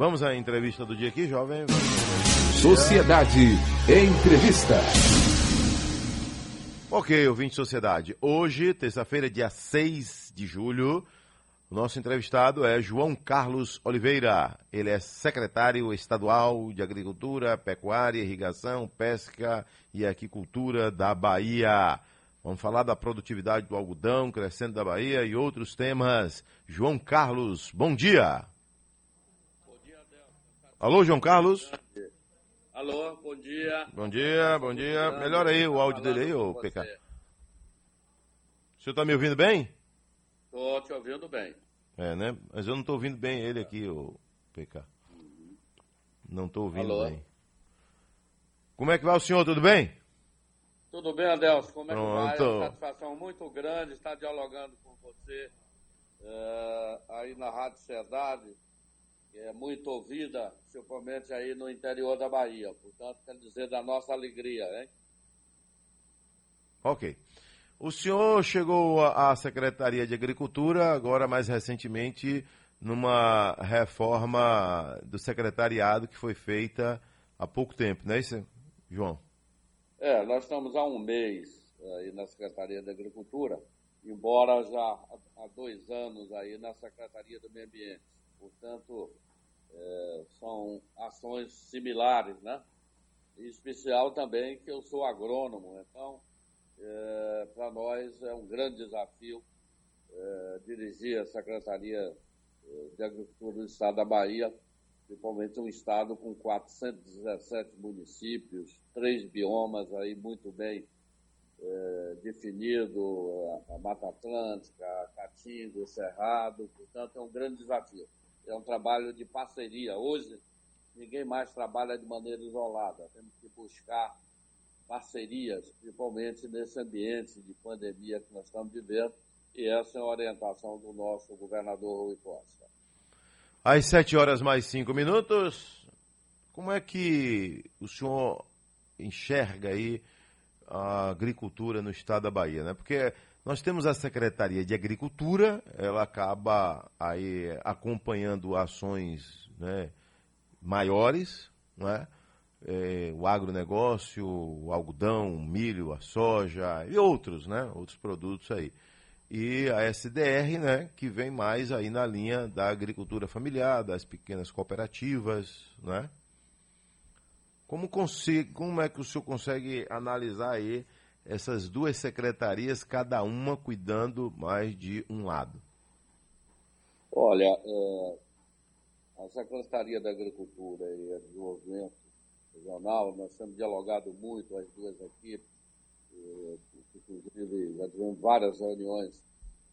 Vamos à entrevista do dia aqui, jovem. Sociedade Entrevista. Ok, ouvinte Sociedade. Hoje, terça-feira, dia 6 de julho, o nosso entrevistado é João Carlos Oliveira. Ele é secretário estadual de Agricultura, Pecuária, Irrigação, Pesca e Aquicultura da Bahia. Vamos falar da produtividade do algodão crescendo da Bahia e outros temas. João Carlos, bom dia. Alô, João Carlos? Alô, bom dia. Bom dia, bom dia. Melhora aí o áudio dele aí, ô PK. O senhor está me ouvindo bem? Estou te ouvindo bem. É, né? Mas eu não estou ouvindo bem ele aqui, o PK. Não estou ouvindo Alô? bem. Como é que vai o senhor? Tudo bem? Tudo bem, Adelso? Como é que vai? É uma satisfação muito grande estar dialogando com você eh, aí na Rádio Sociedade, que é muito ouvida, principalmente aí no interior da Bahia. Portanto, quer dizer da nossa alegria, hein? Ok. O senhor chegou à Secretaria de Agricultura, agora mais recentemente, numa reforma do secretariado que foi feita há pouco tempo, não é isso, João? É, nós estamos há um mês aí na Secretaria da Agricultura, embora já há dois anos aí na Secretaria do Meio Ambiente. Portanto, eh, são ações similares, né? Em especial também que eu sou agrônomo, então para nós é um grande desafio eh, dirigir a Secretaria eh, de Agricultura do Estado da Bahia, principalmente um estado com 417 municípios, três biomas aí muito bem eh, definido, a, a Mata Atlântica, a Caatinga, o Cerrado, portanto é um grande desafio. É um trabalho de parceria. Hoje ninguém mais trabalha de maneira isolada, temos que buscar parcerias, principalmente nesse ambiente de pandemia que nós estamos vivendo, e essa é a orientação do nosso governador Rui Costa. Às sete horas mais cinco minutos, como é que o senhor enxerga aí a agricultura no estado da Bahia, né? Porque nós temos a Secretaria de Agricultura, ela acaba aí acompanhando ações né, maiores, né? É, o agronegócio, o algodão, o milho, a soja e outros, né? Outros produtos aí e a SDR, né, que vem mais aí na linha da agricultura familiar, das pequenas cooperativas, né? Como, consigo, como é que o senhor consegue analisar aí essas duas secretarias, cada uma cuidando mais de um lado? Olha, é, a Secretaria da Agricultura e Desenvolvimento Regional, nós temos dialogado muito as duas equipes, eh, inclusive já tivemos várias reuniões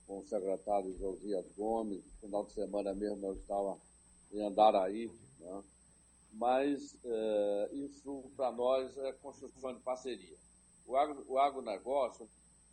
com o secretário Josias Gomes, no final de semana mesmo eu estava em Andaraí, né? mas eh, isso para nós é construção de parceria. O, agro, o agronegócio,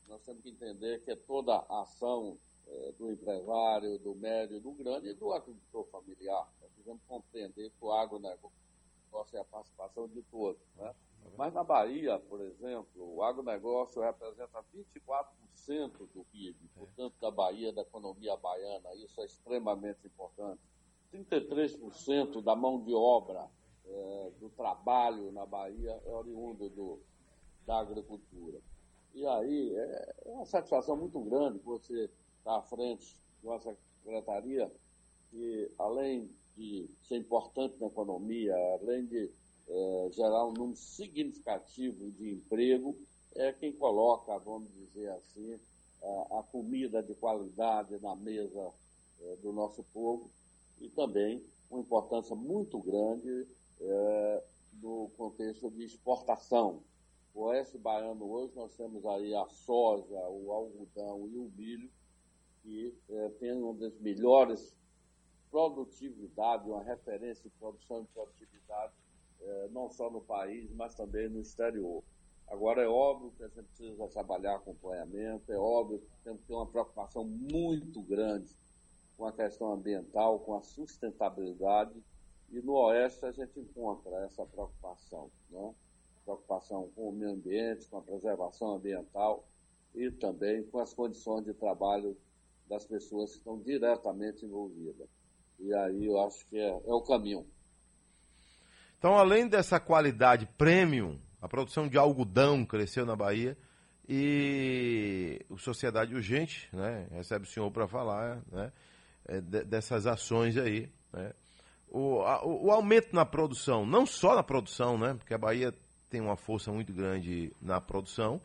nós temos que entender que é toda a ação eh, do empresário, do médio, do grande e do agricultor familiar. Nós precisamos compreender que o agronegócio é a participação de todos. Né? Mas na Bahia, por exemplo, o agronegócio representa 24% do PIB, portanto, da Bahia, da economia baiana. Isso é extremamente importante. 33% da mão de obra eh, do trabalho na Bahia é oriundo do, da agricultura. E aí é, é uma satisfação muito grande você estar à frente de uma secretaria que, além de ser importante na economia, além de eh, gerar um número significativo de emprego, é quem coloca, vamos dizer assim, a, a comida de qualidade na mesa eh, do nosso povo e também uma importância muito grande eh, no contexto de exportação. O oeste baiano hoje nós temos aí a soja, o algodão e o milho, que eh, tem uma das melhores produtividade, uma referência de produção e produtividade, eh, não só no país, mas também no exterior. Agora, é óbvio que a gente precisa trabalhar acompanhamento, é óbvio que temos que ter uma preocupação muito grande com a questão ambiental, com a sustentabilidade, e no Oeste a gente encontra essa preocupação, né? Preocupação com o meio ambiente, com a preservação ambiental e também com as condições de trabalho das pessoas que estão diretamente envolvidas. E aí eu acho que é, é o caminho. Então, além dessa qualidade premium, a produção de algodão cresceu na Bahia e o Sociedade Urgente, né, recebe o senhor para falar né, é, dessas ações aí. Né. O, a, o, aumento na produção, não só na produção, né, porque a Bahia tem uma força muito grande na produção,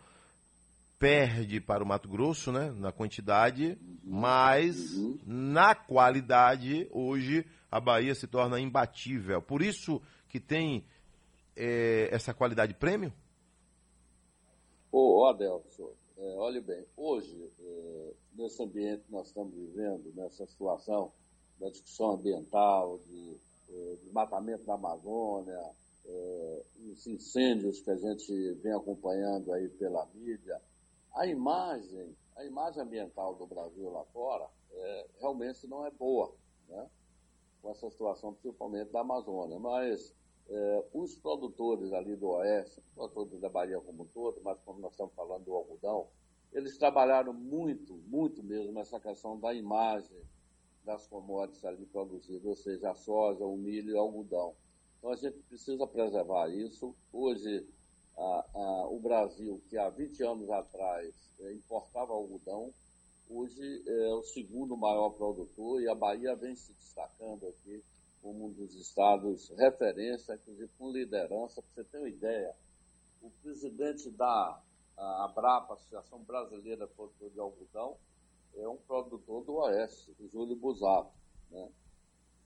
perde para o Mato Grosso, né, na quantidade, mas na qualidade, hoje a Bahia se torna imbatível. Por isso que tem é, essa qualidade prêmio? Ô, Adelson, é, olhe bem, hoje, é, nesse ambiente que nós estamos vivendo, nessa situação da discussão ambiental, de, é, desmatamento da Amazônia, é, os incêndios que a gente vem acompanhando aí pela mídia, a imagem, a imagem ambiental do Brasil lá fora é, realmente não é boa, né? com essa situação principalmente da Amazônia. Mas é, os produtores ali do Oeste, produtores da Bahia como um todo, mas como nós estamos falando do algodão, eles trabalharam muito, muito mesmo nessa questão da imagem das commodities ali produzidas, ou seja, a soja, o milho e o algodão. Então a gente precisa preservar isso. Hoje a, a, o Brasil, que há 20 anos atrás é, importava algodão, hoje é o segundo maior produtor e a Bahia vem se destacando aqui como um dos estados referência, inclusive com liderança. Para você ter uma ideia, o presidente da Abrapa, Associação Brasileira de Produtor de Algodão, é um produtor do Oeste, Júlio Busato. Né?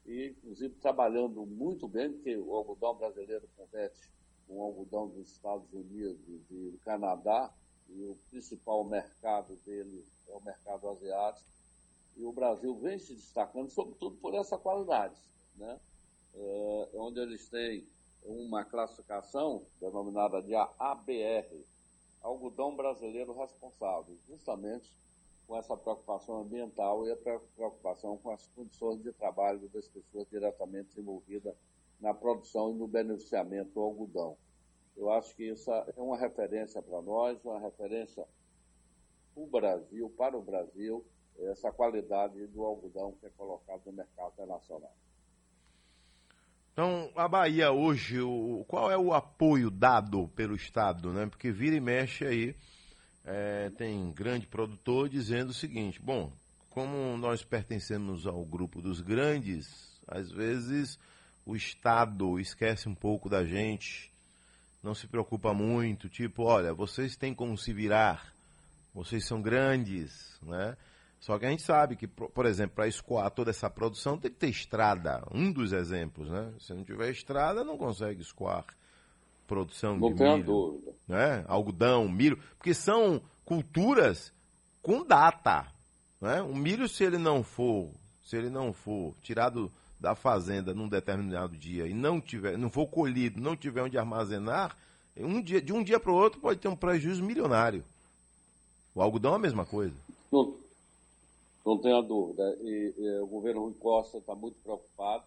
E, inclusive, trabalhando muito bem, porque o algodão brasileiro compete com o algodão dos Estados Unidos e do Canadá, e o principal mercado dele é o mercado asiático. E o Brasil vem se destacando, sobretudo por essa qualidade, né? É, onde eles têm uma classificação denominada de ABR, Algodão Brasileiro Responsável, justamente com essa preocupação ambiental e a preocupação com as condições de trabalho das pessoas diretamente envolvidas na produção e no beneficiamento do algodão. Eu acho que isso é uma referência para nós, uma referência para o Brasil, para o Brasil, essa qualidade do algodão que é colocado no mercado internacional. Então, a Bahia hoje, o, qual é o apoio dado pelo Estado, né? Porque vira e mexe aí, é, tem grande produtor dizendo o seguinte, bom, como nós pertencemos ao grupo dos grandes, às vezes o Estado esquece um pouco da gente, não se preocupa muito, tipo, olha, vocês têm como se virar, vocês são grandes, né? Só que a gente sabe que, por exemplo, para escoar toda essa produção tem que ter estrada. Um dos exemplos, né? Se não tiver estrada, não consegue escoar produção não de milho. Dúvida. Né? Algodão, milho, porque são culturas com data. Né? O milho, se ele não for, se ele não for tirado da fazenda num determinado dia e não tiver, não for colhido, não tiver onde armazenar, um dia, de um dia para o outro pode ter um prejuízo milionário. O algodão é a mesma coisa. Não, não tenha dúvida. E, e, o governo Rui Costa está muito preocupado.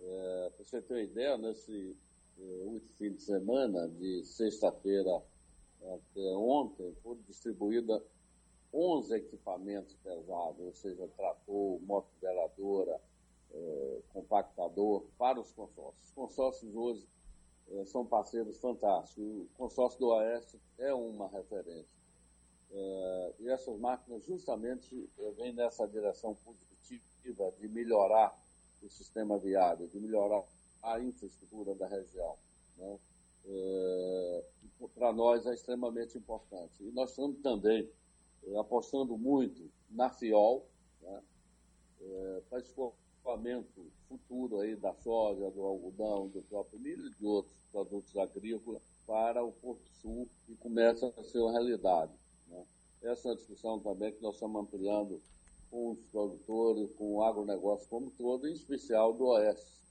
É, para você ter uma ideia, nesse último fim de semana, de sexta-feira até ontem, foram distribuídos 11 equipamentos pesados, ou seja, trator, moto veladora, é, compactador para os consórcios. Os consórcios hoje é, são parceiros fantásticos. O consórcio do Oeste é uma referência. É, e essas máquinas justamente vêm nessa direção positiva de melhorar o sistema viário, de melhorar a infraestrutura da região. Né? É, para nós é extremamente importante. E nós estamos também é, apostando muito na FIOL, né? é, para escoamento futuro aí da soja, do algodão, do próprio milho e de outros produtos agrícolas para o Porto Sul e começa a ser uma realidade. Né? Essa é uma discussão também que nós estamos ampliando com os produtores, com o agronegócio como todo, em especial do Oeste.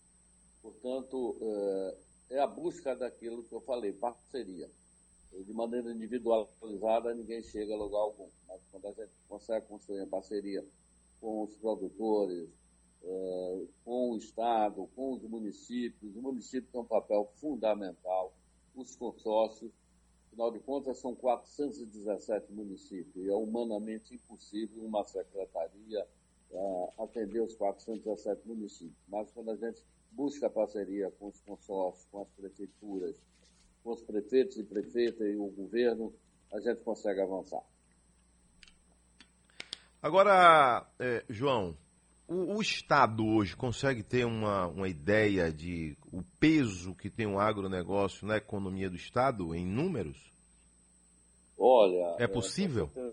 Portanto, é, é a busca daquilo que eu falei, parceria. De maneira individualizada, ninguém chega a lugar algum. Mas quando a gente consegue construir a parceria com os produtores, é, com o Estado, com os municípios. O município tem um papel fundamental, os consórcios. Afinal de contas, são 417 municípios e é humanamente impossível uma secretaria uh, atender os 417 municípios. Mas quando a gente busca parceria com os consórcios, com as prefeituras, com os prefeitos e prefeitas e o governo, a gente consegue avançar. Agora, é, João, o, o, Estado hoje consegue ter uma, uma ideia de o peso que tem o agronegócio na economia do Estado em números? Olha. É possível? É,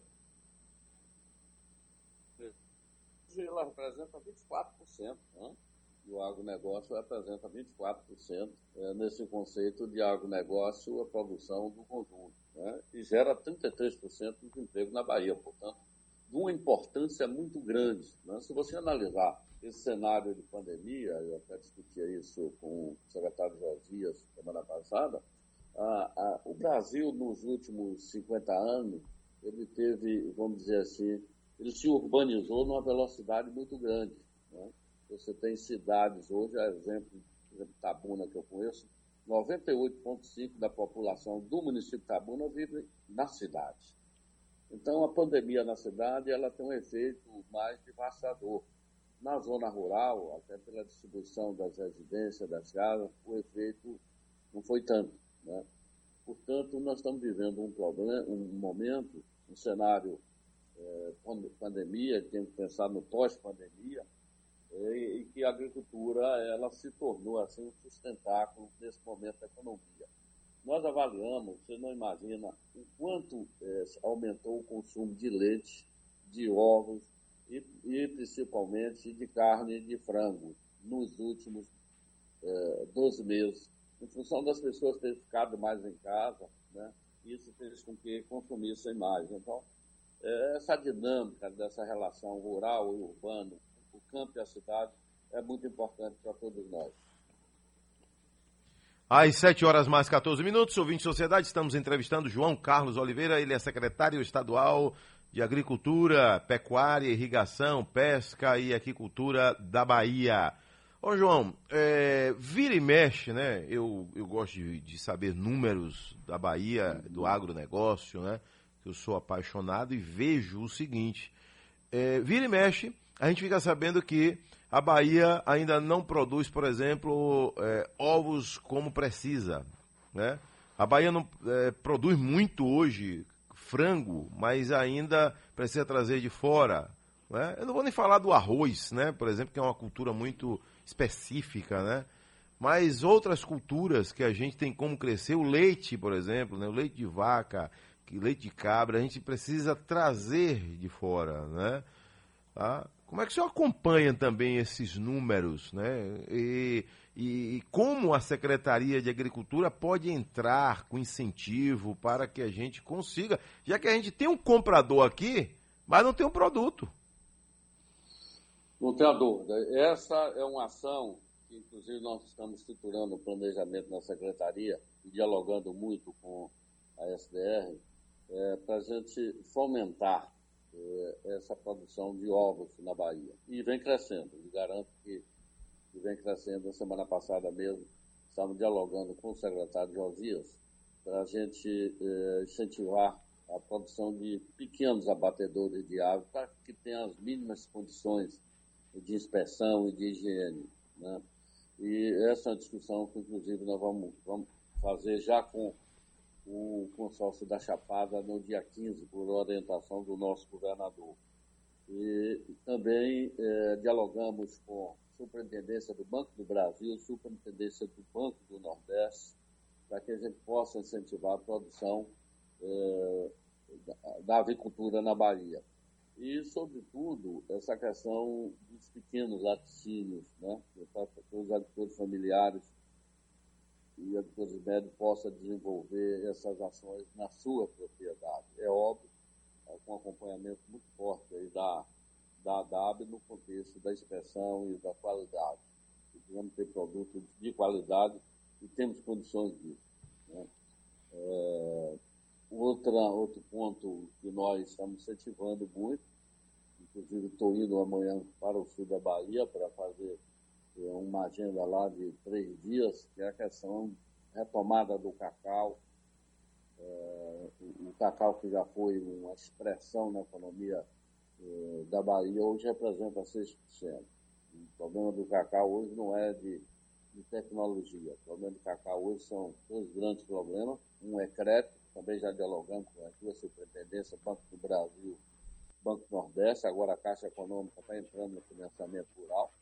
ela representa 24%, né? E o agronegócio representa 24% é, nesse conceito de agronegócio, a produção do conjunto, né? e gera 33% de emprego na Bahia, portanto, de uma importância muito grande. Né? Se você analisar esse cenário de pandemia, eu até discutia isso com o secretário Josias semana passada, o Brasil, nos últimos 50 anos, ele teve, vamos dizer assim, ele se urbanizou numa velocidade muito grande. Né? Você tem cidades hoje, a exemplo, exemplo, Tabuna, que eu conheço, 98,5% da população do município de Tabuna vive na cidade. Então, a pandemia na cidade ela tem um efeito mais devastador. Na zona rural, até pela distribuição das residências, das casas, o efeito não foi tanto. Né? Portanto, nós estamos vivendo um, problema, um momento, um cenário é, pandemia, temos que pensar no pós-pandemia, é, e que a agricultura ela se tornou assim um sustentáculo nesse momento da economia. Nós avaliamos, você não imagina o quanto é, aumentou o consumo de leite, de ovos e, e, principalmente de carne e de frango nos últimos é, 12 meses, em função das pessoas terem ficado mais em casa, né? isso fez com que consumissem mais. Então, é, essa dinâmica dessa relação rural e urbano, o campo e a cidade, é muito importante para todos nós. Às 7 horas mais 14 minutos, ouvinte Sociedade, estamos entrevistando João Carlos Oliveira, ele é secretário estadual de Agricultura, Pecuária, Irrigação, Pesca e Aquicultura da Bahia. Ô João, é, vira e mexe, né? Eu, eu gosto de, de saber números da Bahia, do agronegócio, né? Eu sou apaixonado e vejo o seguinte: é, vira e mexe, a gente fica sabendo que a Bahia ainda não produz, por exemplo, é, ovos como precisa. Né? A Bahia não é, produz muito hoje frango, mas ainda precisa trazer de fora. Né? Eu não vou nem falar do arroz, né? por exemplo, que é uma cultura muito específica, né? mas outras culturas que a gente tem como crescer, o leite, por exemplo, né? o leite de vaca, leite de cabra, a gente precisa trazer de fora. Né? Tá? Como é que o senhor acompanha também esses números, né? E, e, como a Secretaria de Agricultura pode entrar com incentivo para que a gente consiga, já que a gente tem um comprador aqui, mas não tem um produto. Não dúvida. Essa é uma ação que, inclusive, nós estamos estruturando o planejamento na Secretaria e dialogando muito com a SDR é, para a gente fomentar essa produção de ovos na Bahia. E vem crescendo, garanto que, vem crescendo. Na semana passada mesmo, estamos dialogando com o secretário Josias para a gente é, incentivar a produção de pequenos abatedores de aves para que tenham as mínimas condições de inspeção e de higiene. Né? E essa é uma discussão que, inclusive, nós vamos, vamos fazer já com o consórcio da Chapada no dia 15, por orientação do nosso governador. E também é, dialogamos com a Superintendência do Banco do Brasil, Superintendência do Banco do Nordeste, para que a gente possa incentivar a produção é, da, da na Bahia. E, sobretudo, essa questão dos pequenos laticínios, né? os agricultores familiares e a Médio possa desenvolver essas ações na sua propriedade. É óbvio, é, com acompanhamento muito forte aí da, da DAB no contexto da inspeção e da qualidade. Precisamos ter produtos de qualidade e temos condições disso. Né? É, outra, outro ponto que nós estamos incentivando muito, inclusive estou indo amanhã para o sul da Bahia para fazer é uma agenda lá de três dias, que é a questão retomada do cacau. É, o, cacau que já foi uma expressão na economia eh, da Bahia hoje representa 6%. O problema do cacau hoje não é de, de tecnologia. O problema do cacau hoje são dois grandes problemas. Um é crédito, também já dialogando com as duas superintendências, Banco do Brasil, Banco Nordeste, agora a Caixa Econômica está entrando no financiamento rural,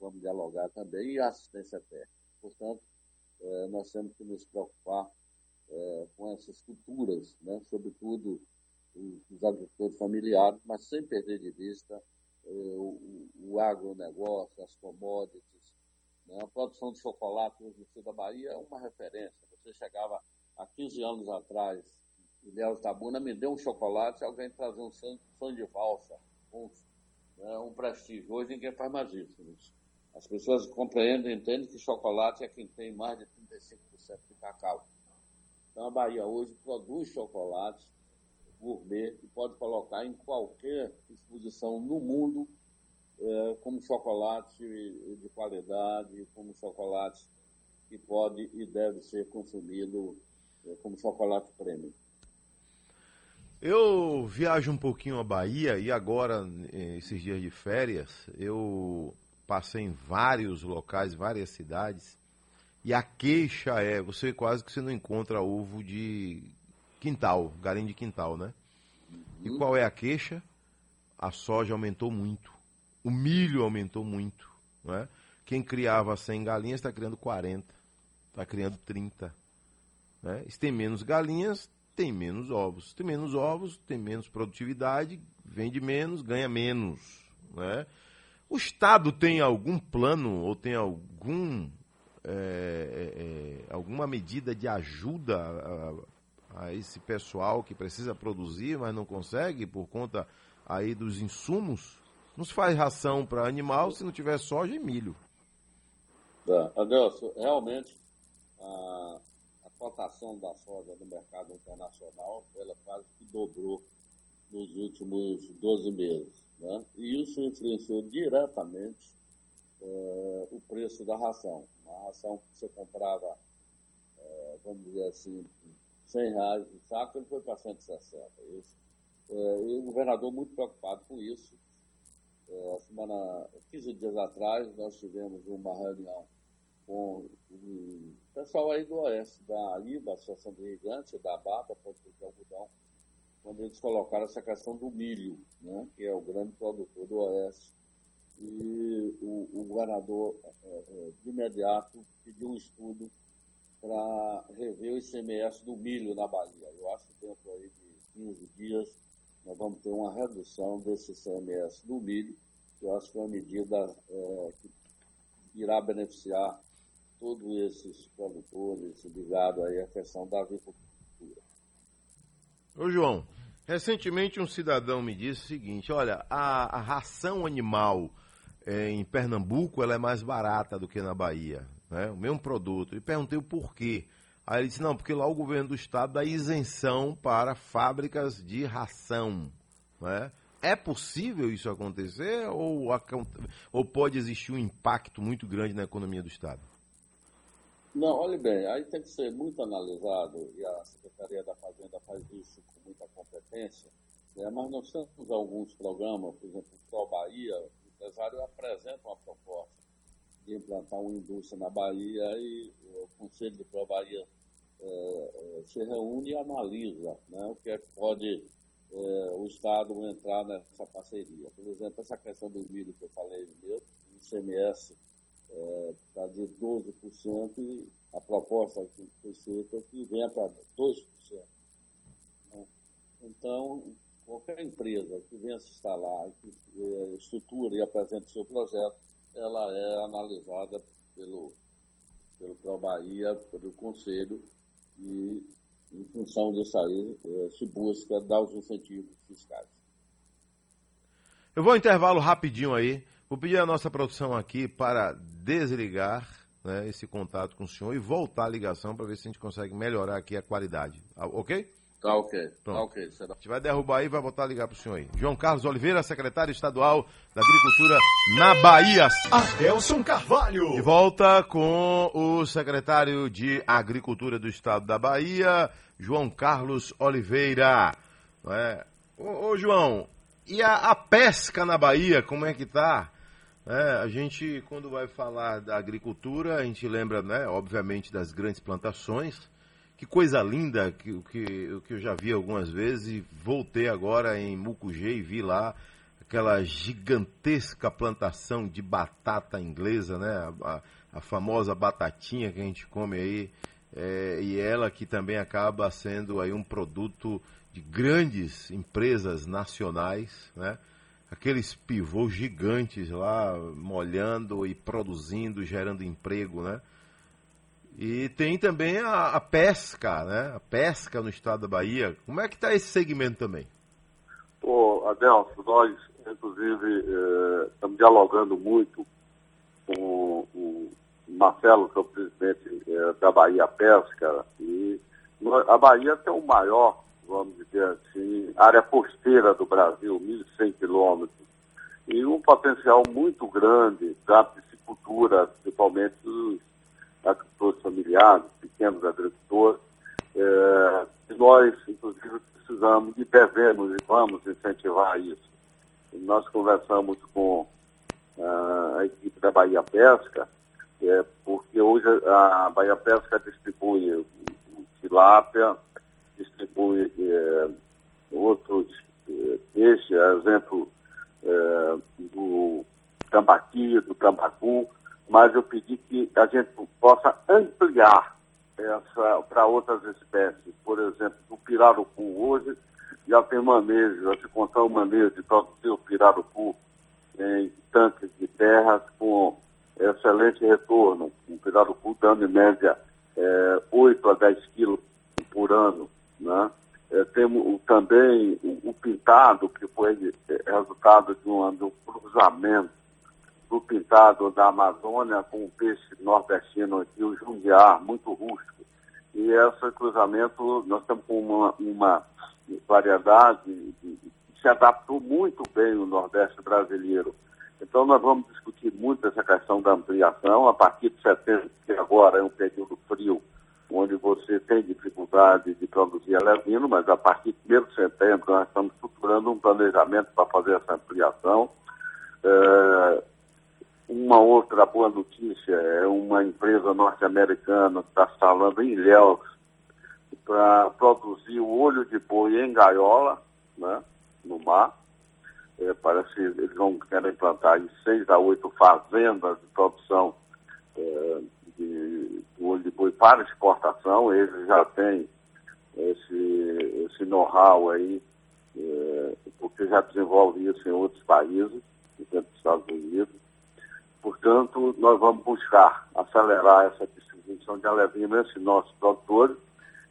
vamos dialogar também, e a assistência técnica. Portanto, eh, nós temos que nos preocupar eh, com essas culturas, né? sobretudo os agricultores familiares, mas sem perder de vista eh, o, o agronegócio, as commodities. Né? A produção de chocolate no sul da Bahia é uma referência. Você chegava há 15 anos atrás, Ilhéus Tabuna me deu um chocolate, alguém trazia um sonho de valsa, um, né, um prestígio. Hoje ninguém faz mais isso. Né? As pessoas compreendem, entendem que chocolate é quem tem mais de 35% de cacau. Então a Bahia hoje produz chocolate gourmet e pode colocar em qualquer exposição no mundo é, como chocolate de qualidade, como chocolate que pode e deve ser consumido é, como chocolate premium. Eu viajo um pouquinho a Bahia e agora, esses dias de férias, eu passei em vários locais, várias cidades, e a queixa é, você quase que você não encontra ovo de quintal, galinha de quintal, né? E qual é a queixa? A soja aumentou muito. O milho aumentou muito. Né? Quem criava 100 galinhas está criando 40. Está criando 30. Né? Se tem menos galinhas, tem menos ovos. Tem menos ovos, tem menos produtividade, vende menos, ganha menos. Né? O Estado tem algum plano ou tem algum, é, é, alguma medida de ajuda a, a esse pessoal que precisa produzir, mas não consegue por conta aí dos insumos. Não se faz ração para animal se não tiver soja e milho. É, Adelson, realmente a, a cotação da soja no mercado internacional ela quase que dobrou nos últimos 12 meses. Né? E isso influenciou diretamente é, o preço da ração. A ração que você comprava, é, vamos dizer assim, 100 reais o saco, ele foi para 160. Isso. É, e o governador muito preocupado com isso. É, semana, 15 dias atrás, nós tivemos uma reunião com o pessoal aí do Oeste, da IBA, Associação de Irrigantes, da BAPA, Produtor de Algodão, quando eles colocaram essa questão do milho, né, que é o grande produtor do Oeste. E o, o governador, é, é de imediato, pediu um estudo para rever o ICMS do milho na Bahia. Eu acho que dentro aí de 15 dias nós vamos ter uma redução desse ICMS do milho, que eu acho que é uma medida é, que irá beneficiar todos esses produtores ligados à questão da agricultura. Ô João, recentemente um cidadão me disse o seguinte, olha, a, a ração animal é, em Pernambuco ela é mais barata do que na Bahia né, o mesmo produto, e perguntei o porquê. Aí ele disse, não, porque lá o governo do estado dá isenção para fábricas de ração. Né? É possível isso acontecer ou, ou pode existir um impacto muito grande na economia do estado? Não, olhe bem, aí tem que ser muito analisado, e a Secretaria da Fazenda faz isso com muita competência, né? mas nós temos alguns programas, por exemplo, o Pro Bahia, o empresário apresenta uma proposta de implantar uma indústria na Bahia e o Conselho de Pro Bahia é, é, se reúne e analisa né, o que é que pode é, o Estado entrar nessa parceria. Por exemplo, essa questão do milho que eu falei mesmo, o ICMS está é, de 12% e a proposta que foi feita é que venha para 2%. Né? Então, qualquer empresa que venha se instalar, que é, estrutura e apresente seu projeto, ela é analisada pelo, pelo Pro Bahia, pelo Conselho, e em função disso aí eh, se busca dar os incentivos fiscais. Eu vou intervalo rapidinho aí. Vou pedir a nossa produção aqui para desligar né, esse contato com o senhor e voltar a ligação para ver se a gente consegue melhorar aqui a qualidade. Ah, ok? Tá ok, Pronto. tá ok. Será. A gente vai derrubar aí e vai voltar a ligar para o senhor aí. João Carlos Oliveira, secretário estadual da Agricultura na Bahia. Adelson Carvalho. De volta com o secretário de Agricultura do estado da Bahia, João Carlos Oliveira. É? Ô, ô João, e a, a, pesca na Bahia, como é que tá? É, a gente, quando vai falar da agricultura, a gente lembra, né, obviamente, das grandes plantações. Que coisa linda que, que, que eu já vi algumas vezes e voltei agora em Mucugê e vi lá aquela gigantesca plantação de batata inglesa, né? A, a famosa batatinha que a gente come aí, é, e ela que também acaba sendo aí um produto de grandes empresas nacionais, né? Aqueles pivôs gigantes lá molhando e produzindo, gerando emprego, né? E tem também a, a pesca, né? A pesca no estado da Bahia. Como é que está esse segmento também? Ô, Adelso, nós inclusive, eh, estamos dialogando muito com o Marcelo, que é o presidente eh, da Bahia Pesca, e a Bahia tem o maior, vamos dizer assim, área costeira do Brasil, 1.100 quilômetros, e um potencial muito grande da piscicultura, principalmente dos agricultores familiares, pequenos agricultores, é, nós, inclusive, precisamos e devemos e vamos incentivar isso. Nós conversamos com uh, a equipe da Bahia Pesca, é, porque hoje a Bahia Pesca distribui tilápia, distribui é, outros é, peixes, exemplo é, do tambaqui, do tambacu, mas eu pedi que a gente possa ampliar essa para outras espécies. Por exemplo, o pirarucu hoje já tem manejo, já se contar o manejo de produzir o pirarucu em tanques de terra com excelente retorno. O pirarucu dando em média é, 8 a 10 quilos por ano. Né? É, temos também o, o, pintado, que foi é, resultado de um, de um cruzamento do pintado da Amazônia com o peixe nordestino aqui, o jundiar, muito rústico. E esse cruzamento, nós com uma, uma variedade, se adaptou muito bem no Nordeste brasileiro. Então, nós vamos discutir muito essa questão da ampliação. A partir de setembro, que agora é um período frio, onde você tem dificuldade de produzir alevino, mas a partir de 1 de setembro nós estamos estruturando um planejamento para fazer essa ampliação. É, uma outra boa notícia é uma empresa norte-americana que está instalando em Ilhéus para produzir o olho de boi em gaiola, né, no mar. É, parece que eles vão querer implantar em seis a oito fazendas de produção é, de, olho de boi para exportação. Eles já têm esse, esse know-how aí, é, porque já desenvolve isso em outros países, dentro dos Estados Unidos. Portanto, nós vamos buscar acelerar essa distribuição de alevina entre nossos produtores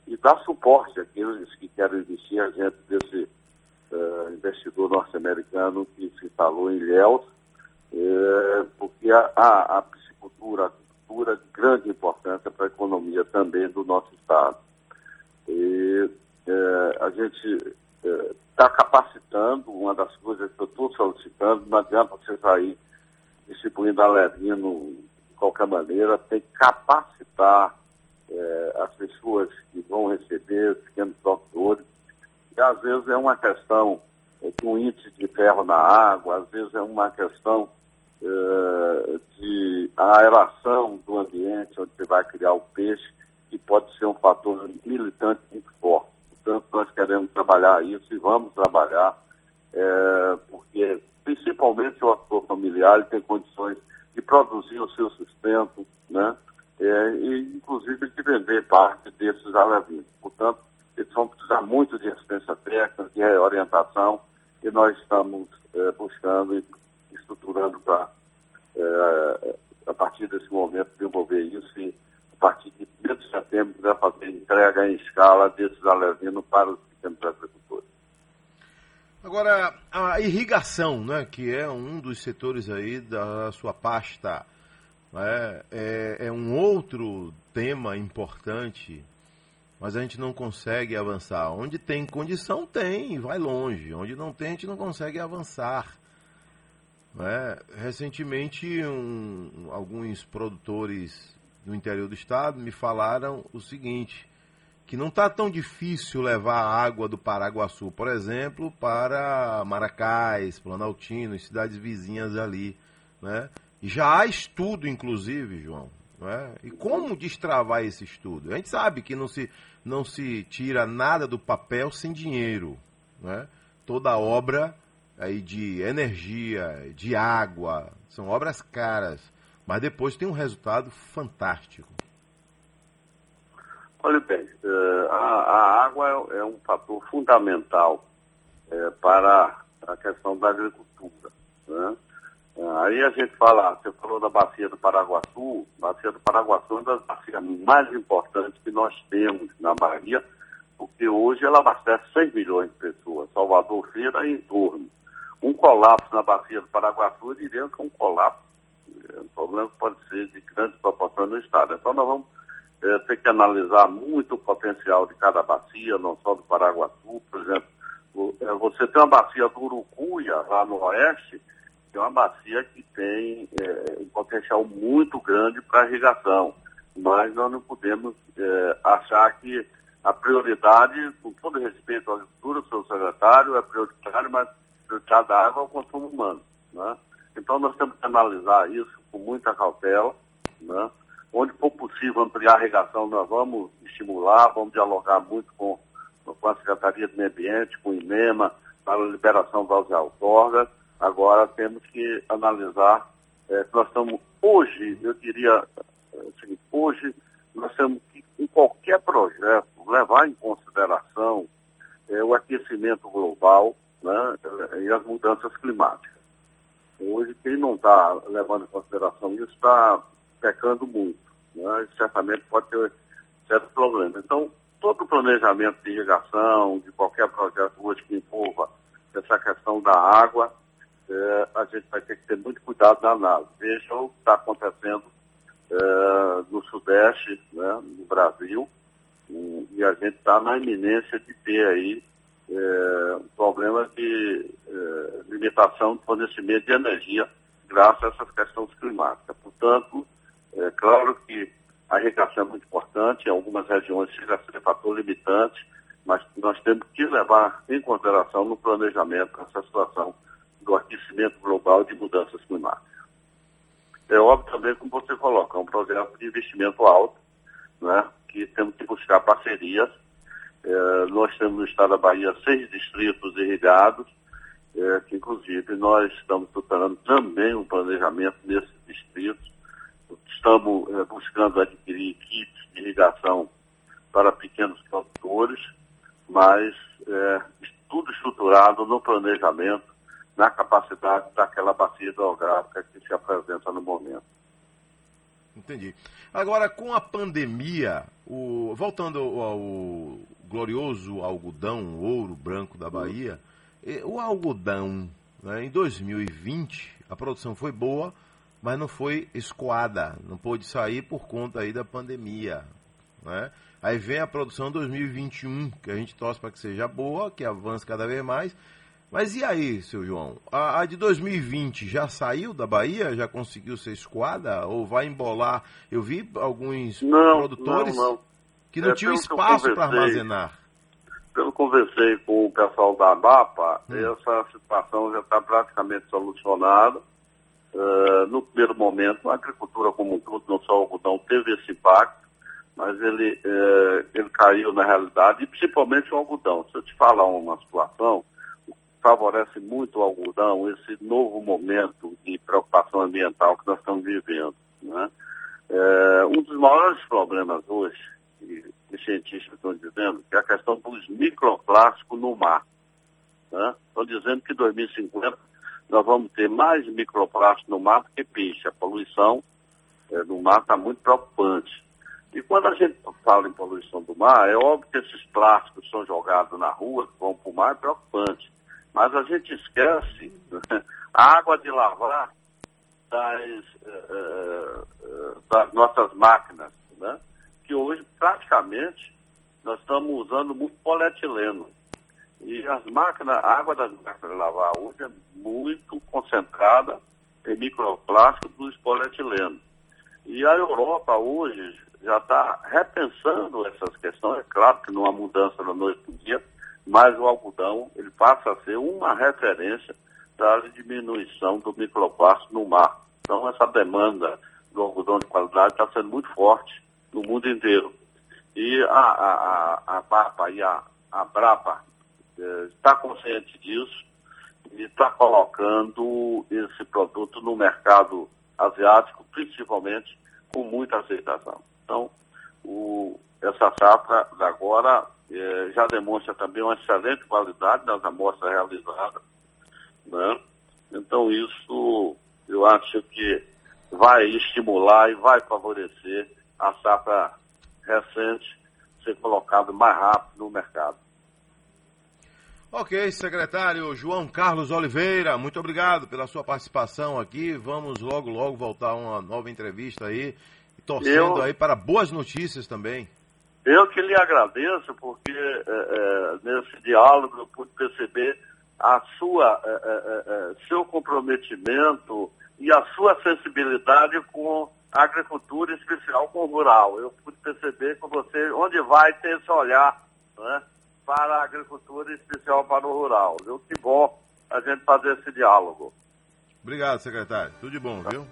e dar suporte àqueles que querem investir gente desse uh, investidor norte-americano que se instalou em Ilhéus, uh, porque a, a, a piscicultura, a é de grande importância para a economia também do nosso estado. E uh, a gente está capacitando, uma das coisas que eu estou solicitando, não adianta você sair distribuindo alevino de qualquer maneira, tem que capacitar é, as pessoas que vão receber, os pequenos produtores. E às vezes é uma questão é, de um índice de ferro na água, às vezes é uma questão é, de aeração do ambiente onde você vai criar o peixe, que pode ser um fator militante muito forte. Portanto, nós queremos trabalhar isso e vamos trabalhar, é, porque principalmente o ator familiar tem condições de produzir o seu sustento, né? é, e inclusive de vender parte desses alevinos. Portanto, eles vão precisar muito de assistência técnica, de orientação, e nós estamos é, buscando estruturando para, é, a partir desse momento, desenvolver isso e, a partir de 1 de setembro, vai fazer entrega em escala desses alevinos para os pequenos agricultores. Agora, a irrigação, né, que é um dos setores aí da sua pasta, é, é, é um outro tema importante, mas a gente não consegue avançar. Onde tem condição, tem, vai longe. Onde não tem, a gente não consegue avançar. É, recentemente, um, alguns produtores do interior do estado me falaram o seguinte: que não está tão difícil levar a água do Paraguaçu, por exemplo, para Maracás, Planaltino, cidades vizinhas ali, né? Já há estudo, inclusive, João, né? E como destravar esse estudo? A gente sabe que não se, não se tira nada do papel sem dinheiro, né? Toda obra aí de energia, de água, são obras caras, mas depois tem um resultado fantástico. Olha bem, eh, a, água é, um fator fundamental é, para a questão da agricultura. Né? Eh, aí a gente fala, você falou da bacia do Paraguaçu, a bacia do Paraguaçu é uma das bacias mais importantes que nós temos na Bahia, porque hoje ela abastece 100 milhões de pessoas, Salvador Feira e em torno. Um colapso na bacia do Paraguaçu, eu diria que é um colapso, é um problema que pode ser de grandes proporções no Estado. Então nós vamos é, ter que analisar muito o potencial de cada bacia, não só do Paraguaçu, por exemplo. O, é, você tem uma bacia do Urucuia, lá no oeste, que é uma bacia que tem é, um potencial muito grande para irrigação. Mas nós não podemos é, achar que a prioridade, com todo respeito à agricultura, seu secretário, é prioritário, mas prioritário da água é o consumo humano. Né? Então nós temos que analisar isso com muita cautela, né? Onde for possível ampliar a irrigação, nós vamos estimular, vamos dialogar muito com, com a Secretaria do Meio Ambiente, com o INEMA, para a liberação das outorgas. Agora temos que analisar, é, nós estamos, hoje, eu diria, assim, hoje nós temos que, em qualquer projeto, levar em consideração é, o aquecimento global né, e as mudanças climáticas. Hoje, quem não está levando em consideração isso está pecando muito né, certamente pode ter certos problemas. Então, todo planejamento de irrigação, de qualquer projeto hoje que envolva essa questão da água, é, a gente vai ter que ter muito cuidado na análise. Veja o que está acontecendo é, no Sudeste, né, no Brasil, e, e a gente está na iminência de ter aí é, um problema de é, limitação do fornecimento de energia graças a essas questões climáticas. Portanto, é claro que a irrigação é muito importante, em algumas regiões chega a ser fator limitante, mas nós temos que levar em consideração no planejamento essa situação do aquecimento global e de mudanças climáticas. É óbvio também, como você coloca, é um projeto de investimento alto, né, que temos que buscar parcerias. É, nós temos no estado da Bahia seis distritos irrigados, é, que inclusive nós estamos tutelando também um planejamento nesses distritos estamos é, buscando adquirir kits de irrigação para pequenos produtores, mas é, tudo estruturado no planejamento, na capacidade daquela bacia hidrográfica que se apresenta no momento. Entendi. Agora, com a pandemia, o... voltando ao glorioso algodão, ouro branco da Bahia, o algodão, né, em 2020, a produção foi boa, mas não foi escoada, não pôde sair por conta aí da pandemia. Né? Aí vem a produção 2021, que a gente torce para que seja boa, que avance cada vez mais. Mas e aí, seu João? A, a, de 2020 já saiu da Bahia? Já conseguiu ser escoada? Ou vai embolar? Eu vi alguns não, produtores não, não. Que não é, tinham espaço para armazenar. Pelo que conversei com o pessoal da ABAPA, hum. essa situação já está praticamente solucionada Uh, no primeiro momento, a agricultura como um todo, não só o algodão, teve esse impacto, mas ele, uh, ele caiu na realidade, e principalmente o algodão. Se eu te falar uma situação, favorece muito o algodão, esse novo momento de preocupação ambiental que nós estamos vivendo. Né? Uh, um dos maiores problemas hoje, que os cientistas estão dizendo, é a questão dos microplásticos no mar. Né? Estão dizendo que em 2050 nós vamos ter mais microplástico no mar do que peixe. A poluição é, do mar está muito preocupante. E quando a gente fala em poluição do mar, é óbvio que esses plásticos são jogados na rua, vão para o mar, é preocupante. Mas a gente esquece né, a água de lavar das, uh, uh, das nossas máquinas, que praticamente nós estamos usando muito polietileno. E as máquinas, a água das máquinas de lavar hoje é muito concentrada em microplástico do polietileno. E a Europa hoje já está repensando essas questões. É claro que não há mudança da noite para o dia, mas o algodão ele passa a ser uma referência da diminuição do microplástico no mar. Então, essa demanda do algodão de qualidade está sendo muito forte no mundo inteiro. E a, a, a, a PAPA e a, a BRAPA está eh, consciente disso e está colocando esse produto no mercado asiático, principalmente com muita aceitação. Então, o, essa safra agora eh, já demonstra também uma excelente qualidade nas amostras realizadas. Né? Então, isso eu acho que vai estimular e vai favorecer a safra recente ser colocada mais rápido no mercado. Ok, secretário João Carlos Oliveira, muito obrigado pela sua participação aqui. Vamos logo, logo voltar a uma nova entrevista aí, torcendo eu, aí para boas notícias também. Eu que lhe agradeço, porque é, é, nesse diálogo eu pude perceber a sua, é seu comprometimento e a sua sensibilidade com agricultura, em especial com o rural. Eu pude perceber com você onde vai ter esse olhar, né? para a agricultura, em especial para o rural. Viu? Que bom a gente fazer esse diálogo. Obrigado, secretário. Tudo de bom, viu?